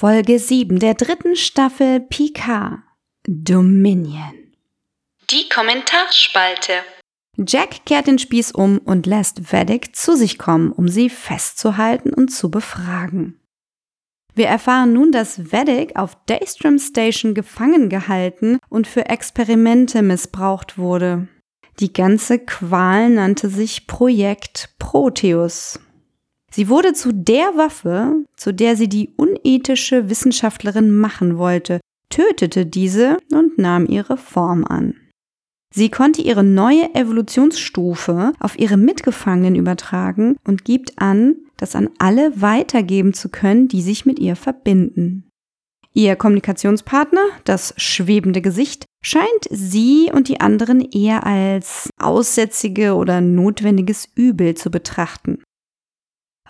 Folge 7 der dritten Staffel Picard Dominion. Die Kommentarspalte. Jack kehrt den Spieß um und lässt Vedic zu sich kommen, um sie festzuhalten und zu befragen. Wir erfahren nun, dass Vedic auf Daystrom Station gefangen gehalten und für Experimente missbraucht wurde. Die ganze Qual nannte sich Projekt Proteus. Sie wurde zu der Waffe, zu der sie die unethische Wissenschaftlerin machen wollte, tötete diese und nahm ihre Form an. Sie konnte ihre neue Evolutionsstufe auf ihre Mitgefangenen übertragen und gibt an, das an alle weitergeben zu können, die sich mit ihr verbinden. Ihr Kommunikationspartner, das schwebende Gesicht, scheint sie und die anderen eher als aussätzige oder notwendiges Übel zu betrachten.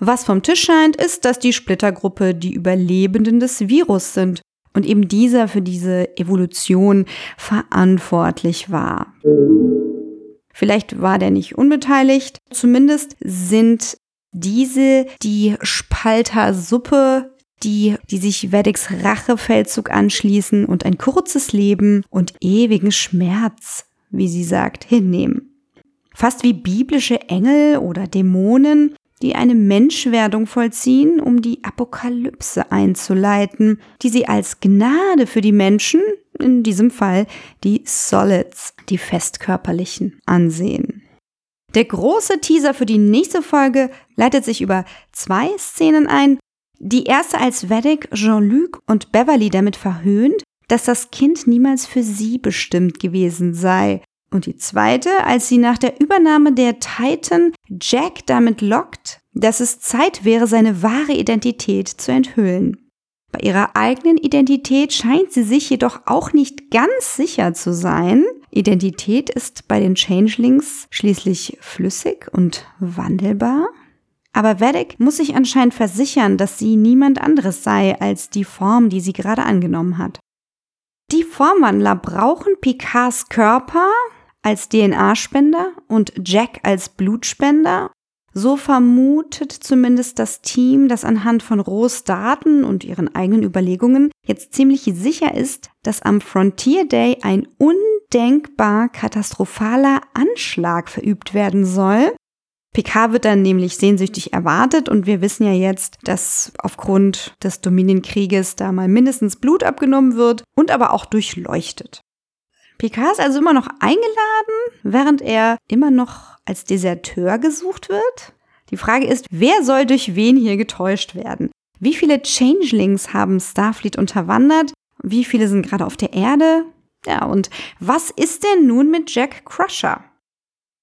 Was vom Tisch scheint, ist, dass die Splittergruppe die Überlebenden des Virus sind und eben dieser für diese Evolution verantwortlich war. Vielleicht war der nicht unbeteiligt, zumindest sind diese die Spalter-Suppe, die, die sich Vedics Rachefeldzug anschließen und ein kurzes Leben und ewigen Schmerz, wie sie sagt, hinnehmen. Fast wie biblische Engel oder Dämonen die eine Menschwerdung vollziehen, um die Apokalypse einzuleiten, die sie als Gnade für die Menschen, in diesem Fall die Solids, die festkörperlichen, ansehen. Der große Teaser für die nächste Folge leitet sich über zwei Szenen ein. Die erste als Vedic, Jean-Luc und Beverly damit verhöhnt, dass das Kind niemals für sie bestimmt gewesen sei und die zweite, als sie nach der Übernahme der Titan Jack damit lockt, dass es Zeit wäre, seine wahre Identität zu enthüllen. Bei ihrer eigenen Identität scheint sie sich jedoch auch nicht ganz sicher zu sein. Identität ist bei den Changelings schließlich flüssig und wandelbar. Aber Vedic muss sich anscheinend versichern, dass sie niemand anderes sei als die Form, die sie gerade angenommen hat. Die Formwandler brauchen Picards Körper, als DNA-Spender und Jack als Blutspender. So vermutet zumindest das Team, das anhand von Rohs Daten und ihren eigenen Überlegungen jetzt ziemlich sicher ist, dass am Frontier Day ein undenkbar katastrophaler Anschlag verübt werden soll. PK wird dann nämlich sehnsüchtig erwartet und wir wissen ja jetzt, dass aufgrund des Dominienkrieges da mal mindestens Blut abgenommen wird und aber auch durchleuchtet. Picard ist also immer noch eingeladen, während er immer noch als Deserteur gesucht wird. Die Frage ist, wer soll durch wen hier getäuscht werden? Wie viele Changelings haben Starfleet unterwandert? Wie viele sind gerade auf der Erde? Ja, und was ist denn nun mit Jack Crusher?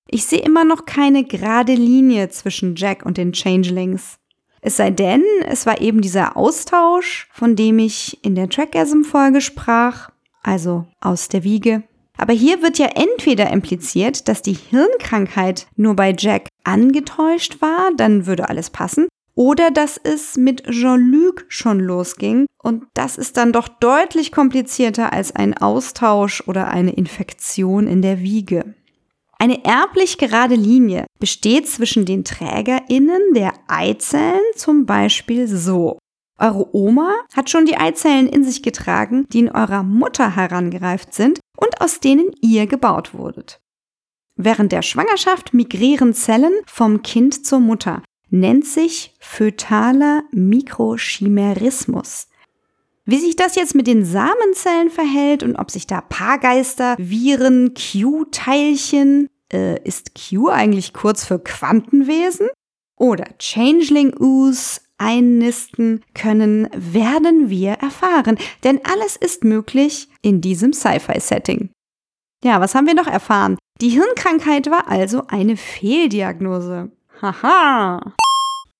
Ich sehe immer noch keine gerade Linie zwischen Jack und den Changelings. Es sei denn, es war eben dieser Austausch, von dem ich in der Trackasm-Folge sprach, also aus der Wiege. Aber hier wird ja entweder impliziert, dass die Hirnkrankheit nur bei Jack angetäuscht war, dann würde alles passen, oder dass es mit Jean-Luc schon losging und das ist dann doch deutlich komplizierter als ein Austausch oder eine Infektion in der Wiege. Eine erblich gerade Linie besteht zwischen den TrägerInnen der Eizellen zum Beispiel so. Eure Oma hat schon die Eizellen in sich getragen, die in eurer Mutter herangereift sind und aus denen ihr gebaut wurdet. Während der Schwangerschaft migrieren Zellen vom Kind zur Mutter, nennt sich fötaler Mikrochimerismus. Wie sich das jetzt mit den Samenzellen verhält und ob sich da Paargeister, Viren, Q-Teilchen, äh, ist Q eigentlich kurz für Quantenwesen? Oder Changeling-Ooze, einnisten können, werden wir erfahren. Denn alles ist möglich in diesem Sci-Fi-Setting. Ja, was haben wir noch erfahren? Die Hirnkrankheit war also eine Fehldiagnose. Haha.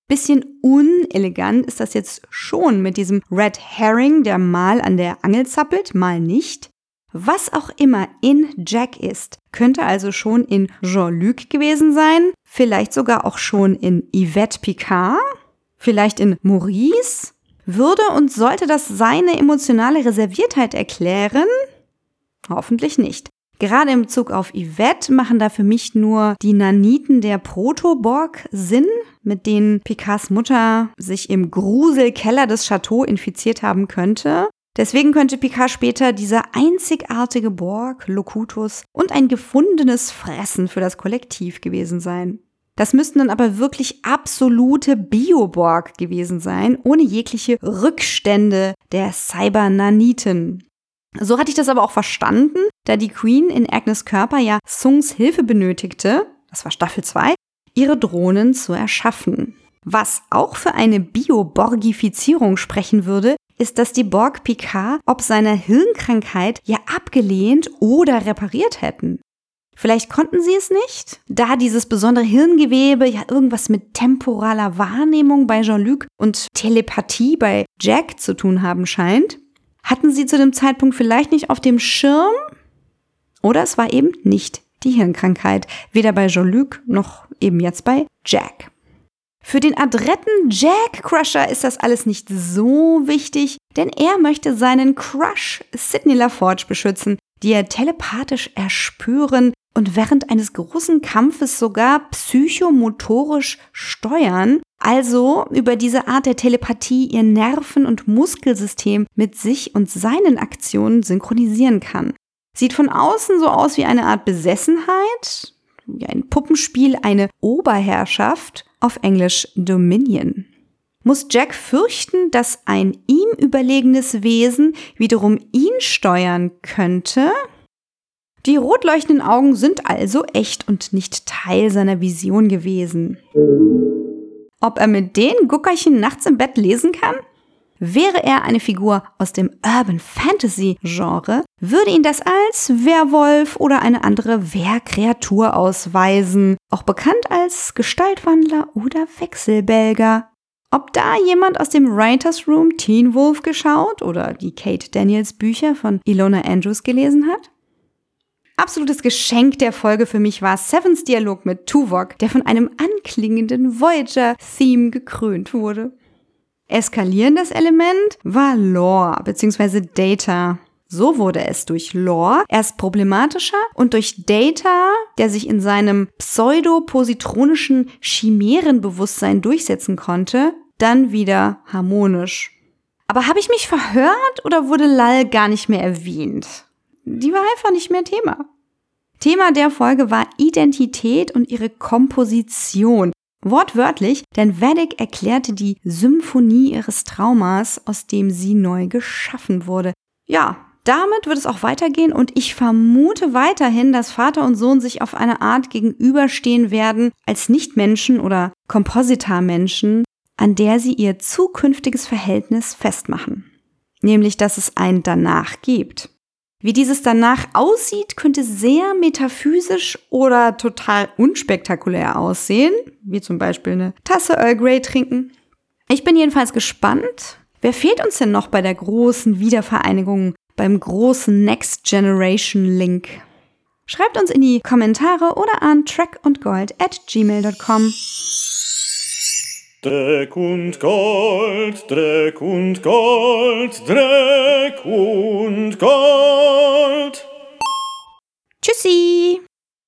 Bisschen unelegant ist das jetzt schon mit diesem Red Herring, der mal an der Angel zappelt, mal nicht. Was auch immer in Jack ist, könnte also schon in Jean-Luc gewesen sein, vielleicht sogar auch schon in Yvette Picard vielleicht in Maurice? Würde und sollte das seine emotionale Reserviertheit erklären? Hoffentlich nicht. Gerade im Zug auf Yvette machen da für mich nur die Naniten der Protoborg Sinn, mit denen Picards Mutter sich im Gruselkeller des Chateaux infiziert haben könnte. Deswegen könnte Picard später dieser einzigartige Borg, Locutus und ein gefundenes Fressen für das Kollektiv gewesen sein. Das müssten dann aber wirklich absolute Bioborg gewesen sein, ohne jegliche Rückstände der Cybernaniten. So hatte ich das aber auch verstanden, da die Queen in Agnes Körper ja Sungs Hilfe benötigte, das war Staffel 2, ihre Drohnen zu erschaffen. Was auch für eine Bioborgifizierung sprechen würde, ist, dass die Borg Picard ob seiner Hirnkrankheit ja abgelehnt oder repariert hätten. Vielleicht konnten sie es nicht, da dieses besondere Hirngewebe ja irgendwas mit temporaler Wahrnehmung bei Jean-Luc und Telepathie bei Jack zu tun haben scheint. Hatten sie zu dem Zeitpunkt vielleicht nicht auf dem Schirm? Oder es war eben nicht die Hirnkrankheit, weder bei Jean-Luc noch eben jetzt bei Jack. Für den adretten Jack Crusher ist das alles nicht so wichtig, denn er möchte seinen Crush Sidney LaForge beschützen, die er telepathisch erspüren und während eines großen Kampfes sogar psychomotorisch steuern, also über diese Art der Telepathie ihr Nerven- und Muskelsystem mit sich und seinen Aktionen synchronisieren kann. Sieht von außen so aus wie eine Art Besessenheit, wie ein Puppenspiel, eine Oberherrschaft, auf Englisch Dominion. Muss Jack fürchten, dass ein ihm überlegenes Wesen wiederum ihn steuern könnte? Die rot leuchtenden Augen sind also echt und nicht Teil seiner Vision gewesen. Ob er mit den Guckerchen nachts im Bett lesen kann? Wäre er eine Figur aus dem Urban Fantasy Genre, würde ihn das als Werwolf oder eine andere Wehrkreatur ausweisen, auch bekannt als Gestaltwandler oder Wechselbälger. Ob da jemand aus dem Writers Room Teen Wolf geschaut oder die Kate Daniels Bücher von Ilona Andrews gelesen hat? Absolutes Geschenk der Folge für mich war Sevens Dialog mit Tuvok, der von einem anklingenden Voyager-Theme gekrönt wurde. Eskalierendes Element war Lore bzw. Data. So wurde es durch Lore erst problematischer und durch Data, der sich in seinem pseudo-positronischen Chimärenbewusstsein durchsetzen konnte, dann wieder harmonisch. Aber habe ich mich verhört oder wurde Lal gar nicht mehr erwähnt? Die war einfach nicht mehr Thema. Thema der Folge war Identität und ihre Komposition. Wortwörtlich, denn Vedic erklärte die Symphonie ihres Traumas, aus dem sie neu geschaffen wurde. Ja, damit wird es auch weitergehen und ich vermute weiterhin, dass Vater und Sohn sich auf eine Art gegenüberstehen werden als Nichtmenschen oder Kompositarmenschen, an der sie ihr zukünftiges Verhältnis festmachen. Nämlich, dass es ein Danach gibt. Wie dieses danach aussieht, könnte sehr metaphysisch oder total unspektakulär aussehen, wie zum Beispiel eine Tasse Earl Grey trinken. Ich bin jedenfalls gespannt. Wer fehlt uns denn noch bei der großen Wiedervereinigung, beim großen Next Generation Link? Schreibt uns in die Kommentare oder an trackundgold at gmail.com. Dreck und Gold, Dreck und Gold, Dreck und Gold. Tschüssi!